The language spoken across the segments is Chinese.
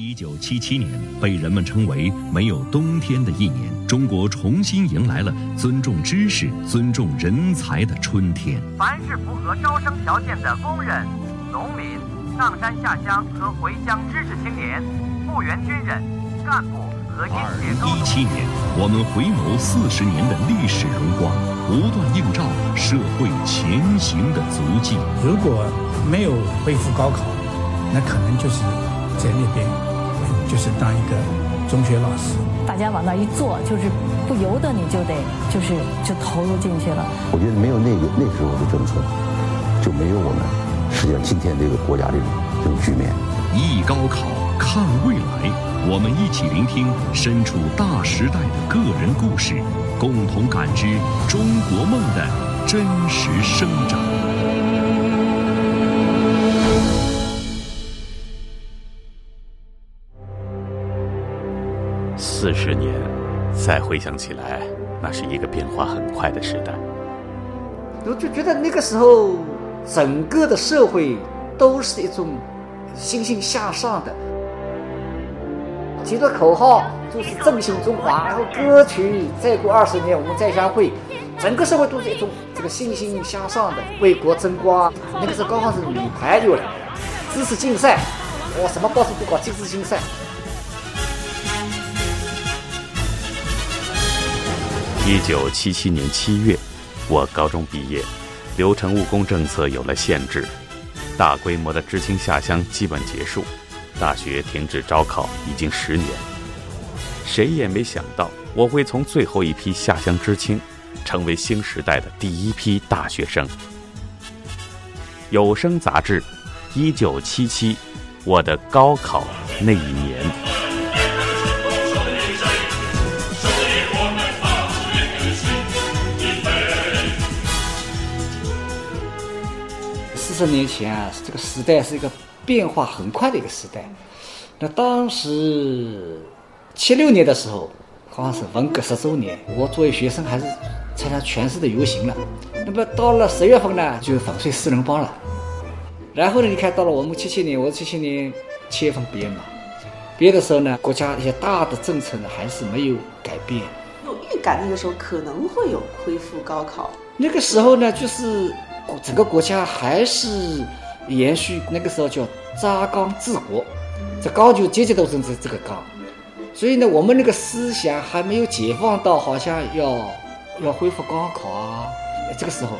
一九七七年被人们称为没有冬天的一年，中国重新迎来了尊重知识、尊重人才的春天。凡是符合招生条件的工人、农民、上山下乡和回乡知识青年、复员军人、干部和应届高一七年，我们回眸四十年的历史荣光，不断映照社会前行的足迹。如果没有恢复高考，那可能就是在那边，就是当一个中学老师。大家往那一坐，就是不由得你就得就是就投入进去了。我觉得没有那个那时候的政策，就没有我们实际上今天这个国家这种这种局面。忆高考，看未来，我们一起聆听身处大时代的个人故事，共同感知中国梦的真实生长。四十年，再回想起来，那是一个变化很快的时代。我就觉得那个时候，整个的社会都是一种欣欣向上的，提的口号就是振兴中华，然后歌曲再过二十年我们再相会，整个社会都是一种这个欣欣向上的为国争光。那个时候刚好是女排又来了，知识竞赛，我什么报纸都搞知识竞赛。一九七七年七月，我高中毕业，流程务工政策有了限制，大规模的知青下乡基本结束，大学停止招考已经十年。谁也没想到，我会从最后一批下乡知青，成为新时代的第一批大学生。有声杂志，一九七七，我的高考那一年。十年前啊，这个时代是一个变化很快的一个时代。那当时七六年的时候，好像是文革十周年，我作为学生还是参加全市的游行了。那么到了十月份呢，就粉碎四人帮了。然后呢，你看到了我们七七年，我七七年七月份毕业嘛，毕业的时候呢，国家一些大的政策呢还是没有改变。有预感，那个时候可能会有恢复高考。那个时候呢，就是。整个国家还是延续那个时候叫扎纲治国，这纲就阶级斗争这这个纲，所以呢，我们那个思想还没有解放到好像要要恢复高考啊，这个时候，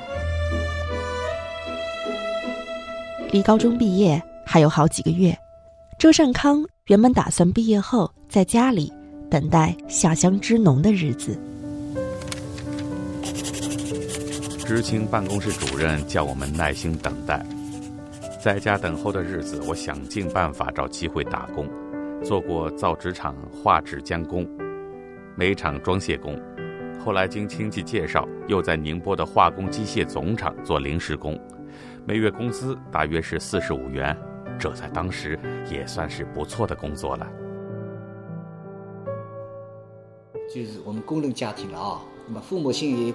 离高中毕业还有好几个月，周善康原本打算毕业后在家里等待下乡支农的日子。知青办公室主任叫我们耐心等待，在家等候的日子，我想尽办法找机会打工，做过造纸厂画纸监工、煤厂装卸工，后来经亲戚介绍，又在宁波的化工机械总厂做临时工，每月工资大约是四十五元，这在当时也算是不错的工作了。就是我们工人家庭了啊，那么父母亲也。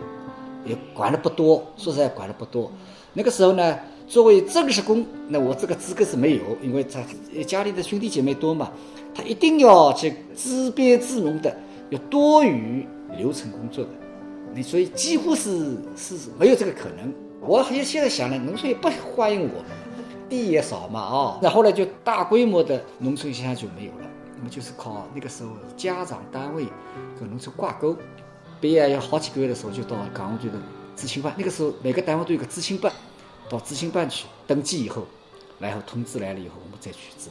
也管的不多，说实在管的不多。那个时候呢，作为正式工，那我这个资格是没有，因为他家里的兄弟姐妹多嘛，他一定要去自编自农的，要多于流程工作的，你所以几乎是是没有这个可能。我也现在想呢，农村也不欢迎我们，地也少嘛啊。那后来就大规模的农村现象就没有了，那么就是靠那个时候家长单位跟农村挂钩。毕业要好几个月的时候，就到港务局的知青办。那个时候，每个单位都有个知青办，到知青办去登记以后，然后通知来了以后，我们再去治。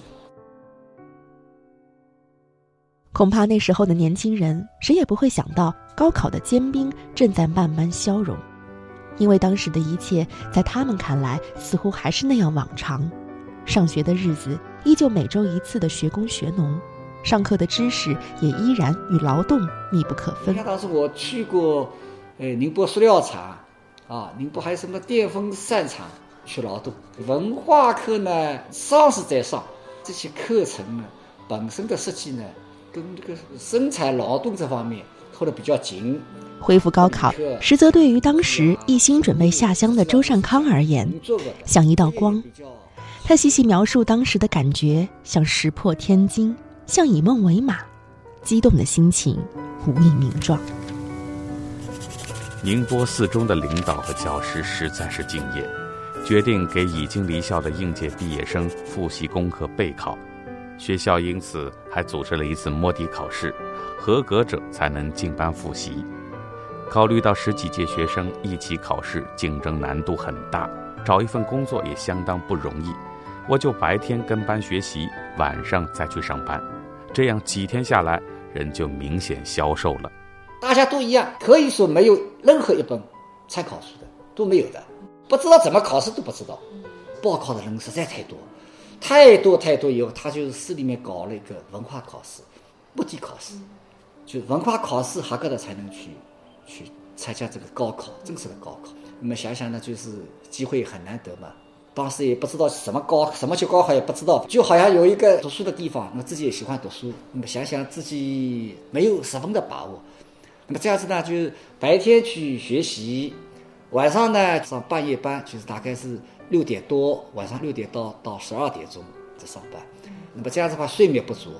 恐怕那时候的年轻人，谁也不会想到高考的坚冰正在慢慢消融，因为当时的一切在他们看来似乎还是那样往常。上学的日子依旧每周一次的学工学农。上课的知识也依然与劳动密不可分。你看，当时我去过，呃，宁波塑料厂，啊，宁波还有什么电风扇厂去劳动。文化课呢，上是在上，这些课程呢，本身的设计呢，跟这个生产劳动这方面扣得比较紧。恢复高考，实则对于当时一心准备下乡的周善康而言，像一道光。他细细描述当时的感觉，像石破天惊，像以梦为马，激动的心情无以名状。宁波四中的领导和教师实在是敬业，决定给已经离校的应届毕业生复习功课备考。学校因此还组织了一次摸底考试，合格者才能进班复习。考虑到十几届学生一起考试，竞争难度很大，找一份工作也相当不容易，我就白天跟班学习，晚上再去上班。这样几天下来，人就明显消瘦了。大家都一样，可以说没有任何一本参考书的都没有的，不知道怎么考试都不知道。报考的人实在太多，太多太多。以后他就是市里面搞了一个文化考试，目的考试，就文化考试合格的才能去去参加这个高考，正式的高考。那么想想呢，就是机会很难得嘛。当时也不知道什么高什么叫高考，也不知道，就好像有一个读书的地方，那自己也喜欢读书。那么想想自己没有十分的把握。那么这样子呢，就是白天去学习，晚上呢上半夜班，就是大概是六点多，晚上六点到到十二点钟在上班。那么这样子的话，睡眠不足，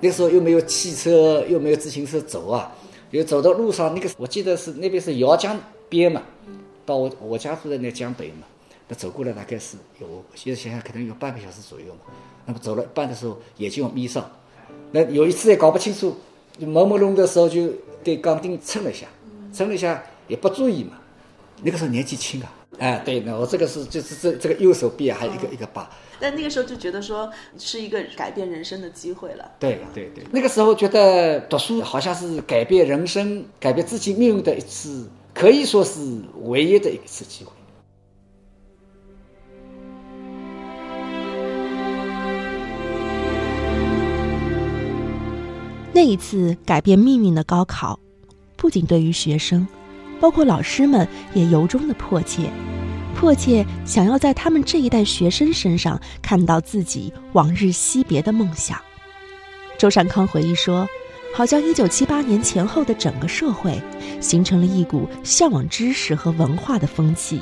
那时候又没有汽车，又没有自行车走啊，又走到路上，那个我记得是那边是姚江边嘛，到我我家住在那江北嘛，那走过来大概是有，现在想想可能有半个小时左右嘛。那么走了一半的时候，眼睛要眯上，那有一次也搞不清楚，朦朦胧的时候就。对钢钉蹭了一下，蹭了一下也不注意嘛。那个时候年纪轻啊，哎，对，那我这个是就是这这个右手臂啊，还有一个一个疤。但那个时候就觉得说是一个改变人生的机会了。对对对，那个时候觉得读书好像是改变人生、改变自己命运的一次，可以说是唯一的一次机会。那一次改变命运的高考，不仅对于学生，包括老师们也由衷的迫切，迫切想要在他们这一代学生身上看到自己往日惜别的梦想。周善康回忆说：“好像一九七八年前后的整个社会，形成了一股向往知识和文化的风气，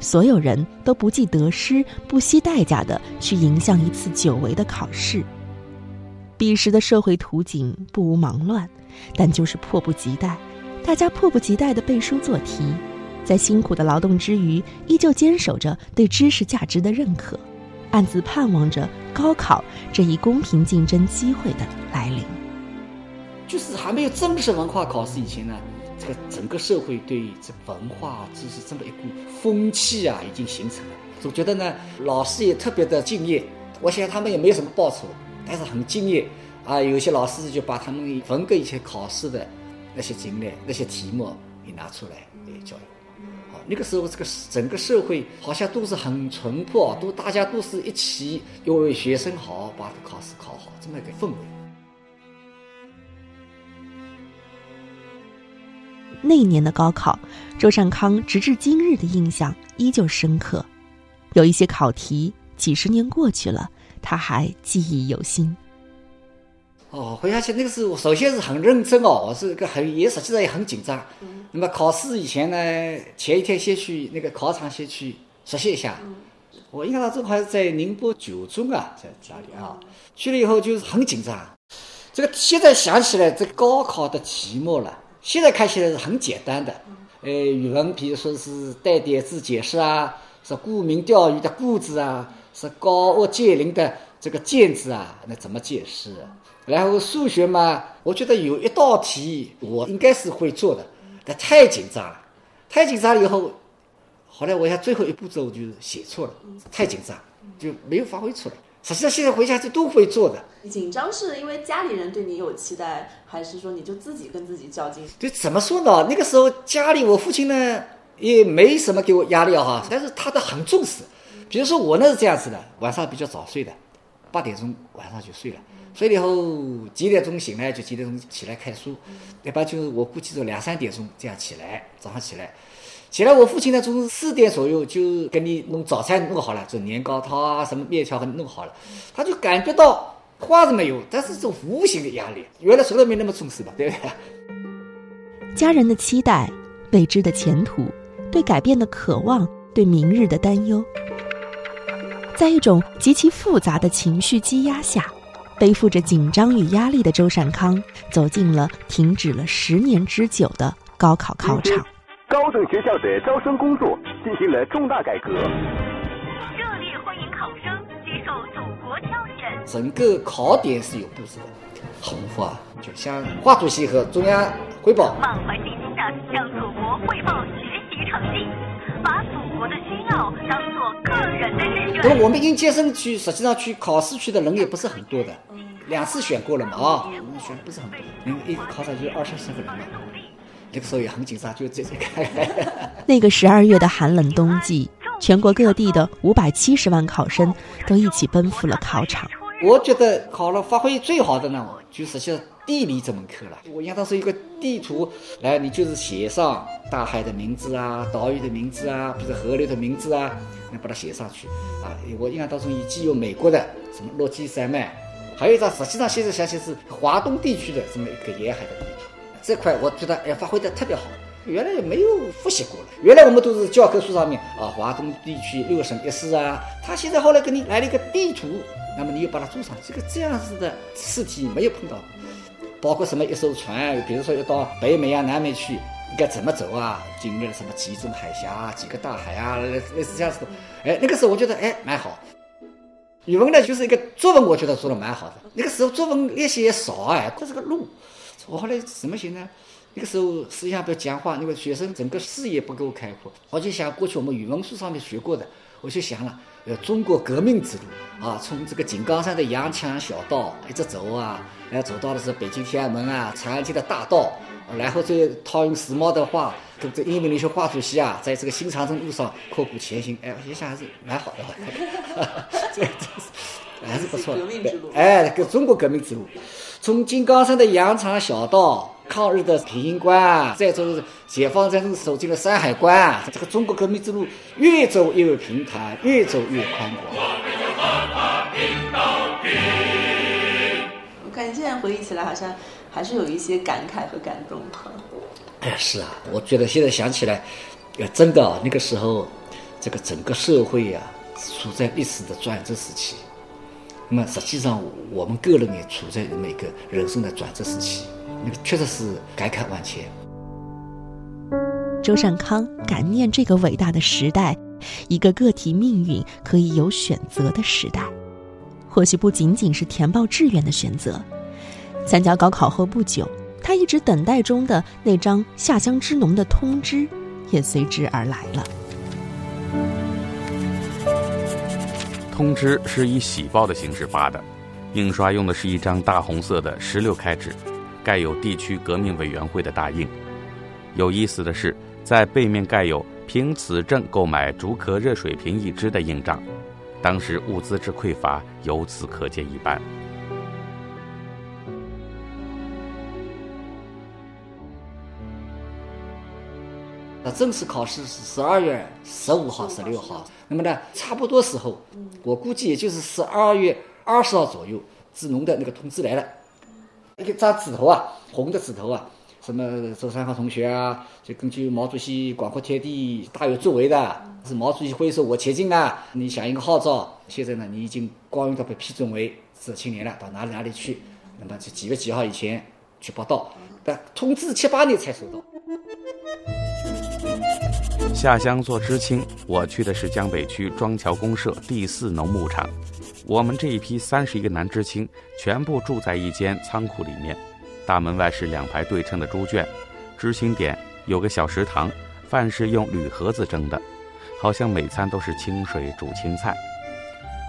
所有人都不计得失、不惜代价的去迎向一次久违的考试。”彼时的社会图景不无忙乱，但就是迫不及待，大家迫不及待地背书做题，在辛苦的劳动之余，依旧坚守着对知识价值的认可，暗自盼望着高考这一公平竞争机会的来临。就是还没有正式文化考试以前呢，这个整个社会对这文化知识这么一股风气啊，已经形成了。总觉得呢，老师也特别的敬业，我想他们也没有什么报酬。但是很敬业啊！有些老师就把他们文革以前考试的那些经历、那些题目也拿出来来教育。好，那个时候这个整个社会好像都是很淳朴，都大家都是一起要为学生好，把考试考好这么一个氛围。那一年的高考，周善康直至今日的印象依旧深刻。有一些考题，几十年过去了。他还记忆犹新。哦，回想起那个时候，首先是很认真哦，我是个很也实际上也很紧张。那么考试以前呢，前一天先去那个考场先去熟悉一下。我印象中还是在宁波九中啊，在家里啊，去了以后就是很紧张。这个现在想起来，这高考的题目了，现在看起来是很简单的。呃，语文比如说是带点字解释啊，是顾名钓誉的“顾”字啊。是高屋建瓴的这个“建”字啊，那怎么解释？然后数学嘛，我觉得有一道题我应该是会做的，但太紧张了，太紧张了以后，后来我想最后一步骤就是写错了，太紧张就没有发挥出来。实际上现在回家就都会做的。紧张是因为家里人对你有期待，还是说你就自己跟自己较劲？对，怎么说呢？那个时候家里我父亲呢也没什么给我压力哈，但是他都很重视。比如说我那是这样子的，晚上比较早睡的，八点钟晚上就睡了，睡了以后几点钟醒来就几点钟起来看书，一般就是我估计是两三点钟这样起来，早上起来，起来我父亲呢从四点左右就给你弄早餐弄好了，就年糕汤啊什么面条给你弄好了，他就感觉到话是没有，但是这种无形的压力，原来谁都没那么重视吧，对不对？家人的期待，未知的前途，对改变的渴望，对明日的担忧。在一种极其复杂的情绪积压下，背负着紧张与压力的周善康走进了停止了十年之久的高考考场。高等学校的招生工作进行了重大改革。热烈欢迎考生接受祖国挑选。整个考点是有布置的，红花就向华主席和中央汇报，满怀信心的向祖国汇报学习成绩，把祖国的需要当做个人的志愿。那么我们应届生去实际上去考试去的人也不是很多的，两次选过了嘛啊，选不是很多，因为一个考场就二三十个人嘛。那个时候也很紧张，就这这看。那个十二月的寒冷冬季，全国各地的五百七十万考生都一起奔赴了考场。我觉得考了发挥最好的呢，就是像地理这门课了。我印象当时一个地图，来你就是写上大海的名字啊，岛屿的名字啊，比如河流的名字啊，你把它写上去啊。我印象当中既有美国的什么落基山脉，还有一张实际上现在想起是华东地区的这么一个沿海的地图。这块我觉得哎发挥的特别好，原来也没有复习过了。原来我们都是教科书上面啊，华东地区六省一市啊，他现在后来给你来了一个地图，那么你又把它做上，这个这样子的试题没有碰到。包括什么一艘船，比如说要到北美啊、南美去，应该怎么走啊？经历了什么几种海峡、几个大海啊，类似这样子的。哎，那个时候我觉得哎蛮好。语文呢就是一个作文，我觉得做的蛮好的。那个时候作文练习也少哎，这是个路。我后来怎么行呢？那个时候思想比较僵化，那个学生整个视野不够开阔。我就想过去我们语文书上面学过的，我就想了，呃，中国革命之路啊，从这个井冈山的洋墙小道一直走啊，然后走到的是北京天安门啊，长安街的大道，然后再套用时髦的话，跟这英明领袖华主席啊，在这个新长征路上阔步前行。哎，印象还是蛮好的，这这是还是不错的。哎，个中国革命之路。从井冈山的羊肠小道，抗日的平型关，再就是解放战争走进了山海关，这个中国革命之路越走越平坦，越走越宽广。我看你现在回忆起来，好像还是有一些感慨和感动。哎，是啊，我觉得现在想起来，呃，真的啊，那个时候，这个整个社会呀，处在历史的转折时期。那么实际上，我们个人也处在这么一个人生的转折时期，那个确实是感慨万千。周善康感念这个伟大的时代，一个个体命运可以有选择的时代。或许不仅仅是填报志愿的选择，参加高考后不久，他一直等待中的那张下乡支农的通知，也随之而来了。通知是以喜报的形式发的，印刷用的是一张大红色的十六开纸，盖有地区革命委员会的大印。有意思的是，在背面盖有“凭此证购买竹壳热水瓶一只”的印章，当时物资之匮乏由此可见一斑。那正式考试是十二月十五号、十六号。那么呢，差不多时候，我估计也就是十二月二十号左右，支农的那个通知来了，一个张纸头啊，红的纸头啊，什么周三康同学啊，就根据毛主席广阔天地大有作为的，是毛主席挥手我前进啊，你响应个号召，现在呢，你已经光荣的被批准为志青年了，到哪里哪里去？那么就几月几号以前去报到？但通知七八年才收到。下乡做知青，我去的是江北区庄桥公社第四农牧场。我们这一批三十一个男知青，全部住在一间仓库里面。大门外是两排对称的猪圈，知青点有个小食堂，饭是用铝盒子蒸的，好像每餐都是清水煮青菜。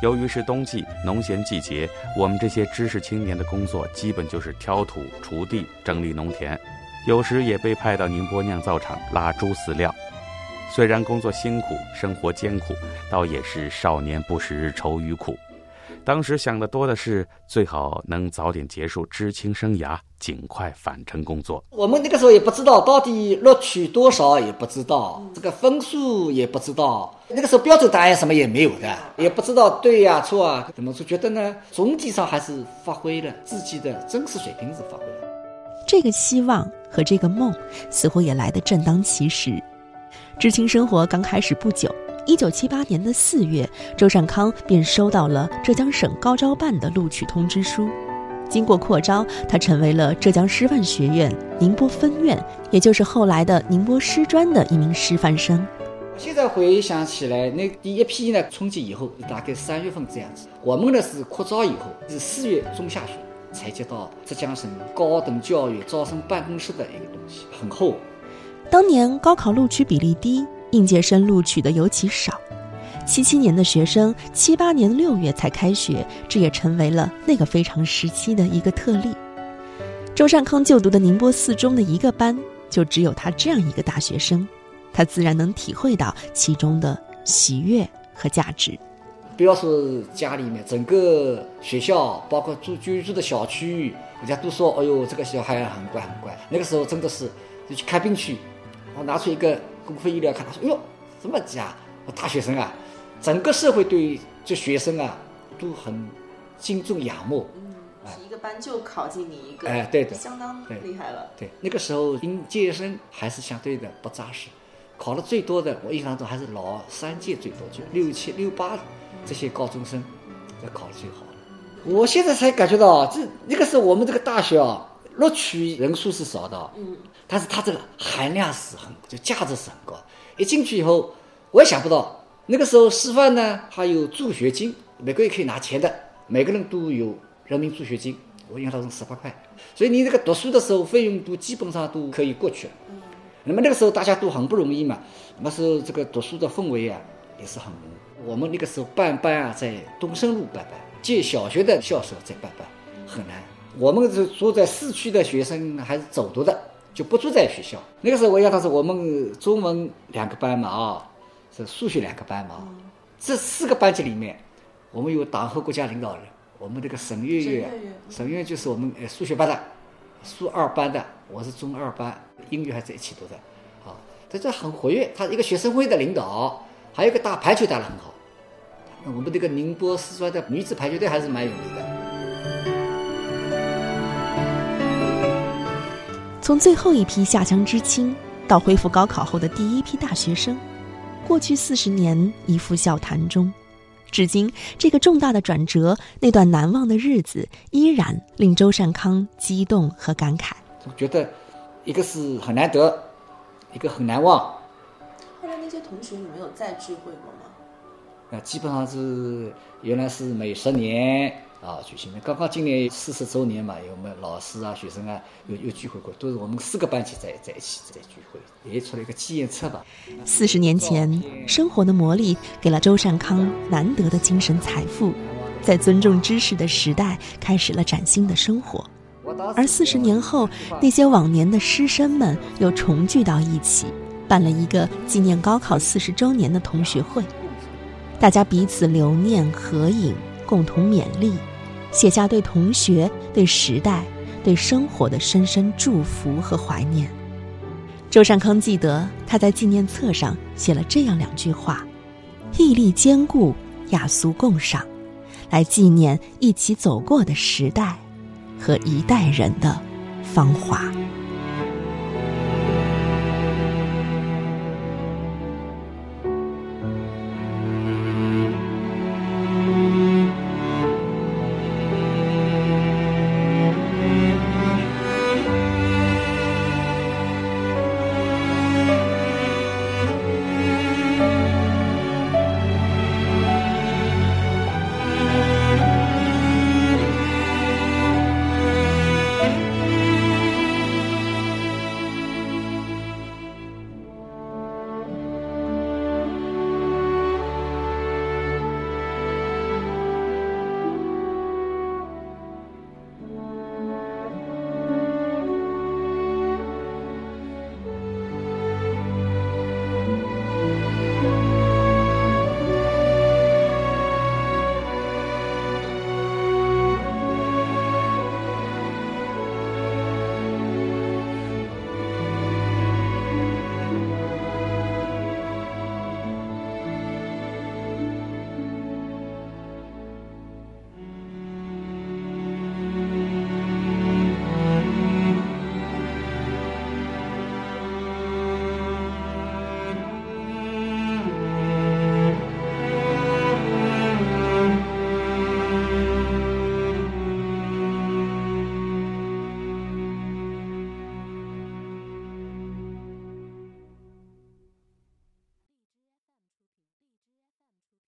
由于是冬季农闲季节，我们这些知识青年的工作基本就是挑土、锄地、整理农田，有时也被派到宁波酿造厂拉猪饲料。虽然工作辛苦，生活艰苦，倒也是少年不识愁与苦。当时想的多的是，最好能早点结束知青生涯，尽快返程工作。我们那个时候也不知道到底录取多少，也不知道这个分数也不知道。那个时候标准答案什么也没有的，也不知道对呀错啊。怎么说？觉得呢？总体上还是发挥了自己的真实水平是发挥了。这个希望和这个梦，似乎也来得正当其时。知青生活刚开始不久，一九七八年的四月，周善康便收到了浙江省高招办的录取通知书。经过扩招，他成为了浙江师范学院宁波分院，也就是后来的宁波师专的一名师范生。现在回想起来，那第一批呢，春节以后大概三月份这样子。我们呢是扩招以后是四月中下旬采集到浙江省高等教育招生办公室的一个东西，很厚。当年高考录取比例低，应届生录取的尤其少。七七年的学生，七八年六月才开学，这也成为了那个非常时期的一个特例。周善康就读的宁波四中的一个班，就只有他这样一个大学生，他自然能体会到其中的喜悦和价值。不要说家里面，整个学校，包括住居住的小区，人家都说：“哎呦，这个小孩很乖很乖。”那个时候真的是，就去看病去，我拿出一个公费医疗卡，他说：“哎呦，什么家？我大学生啊！”整个社会对这学生啊都很敬重仰慕，嗯，一个班就考进你一个，哎，对的，相当厉害了。对，那个时候应届生还是相对的不扎实，考的最多的，我印象中还是老三届最多，就六七六八这些高中生在考最好的。我现在才感觉到，这那个时候我们这个大学啊，录取人数是少的，嗯，但是它这个含量是很，就价值是很高。一进去以后，我也想不到。那个时候师范呢还有助学金，每个月可以拿钱的，每个人都有人民助学金，我印象中十八块，所以你这个读书的时候费用都基本上都可以过去了。那么那个时候大家都很不容易嘛，那时候这个读书的氛围啊也是很。我们那个时候办班啊，在东升路办班，借小学的校舍在办班，很难。我们是住在市区的学生还是走读的，就不住在学校。那个时候我印象是我们中文两个班嘛啊。是数学两个班嘛？这四个班级里面，我们有党和国家领导人。我们这个沈月月，沈月月就是我们呃数学班的，数二班的，我是中二班，英语还在一起读的。啊，他这很活跃，他一个学生会的领导，还有个打排球打得很好。我们这个宁波四川的女子排球队还是蛮有名的。从最后一批下乡知青，到恢复高考后的第一批大学生。过去四十年一副笑谈中，至今这个重大的转折，那段难忘的日子，依然令周善康激动和感慨。我觉得，一个是很难得，一个很难忘。那些同学，你们有再聚会过吗？那，基本上是原来是每十年。啊，举行的刚刚今年四十周年嘛，有我们老师啊、学生啊，有有聚会过，都是我们四个班级在在一起在聚会，也出了一个纪念册吧。四十年前，生活的磨砺给了周善康难得的精神财富，在尊重知识的时代，开始了崭新的生活。而四十年后，那些往年的师生们又重聚到一起，办了一个纪念高考四十周年的同学会，大家彼此留念、合影，共同勉励。写下对同学、对时代、对生活的深深祝福和怀念。周善康记得他在纪念册上写了这样两句话：“毅力坚固，雅俗共赏，来纪念一起走过的时代和一代人的芳华。”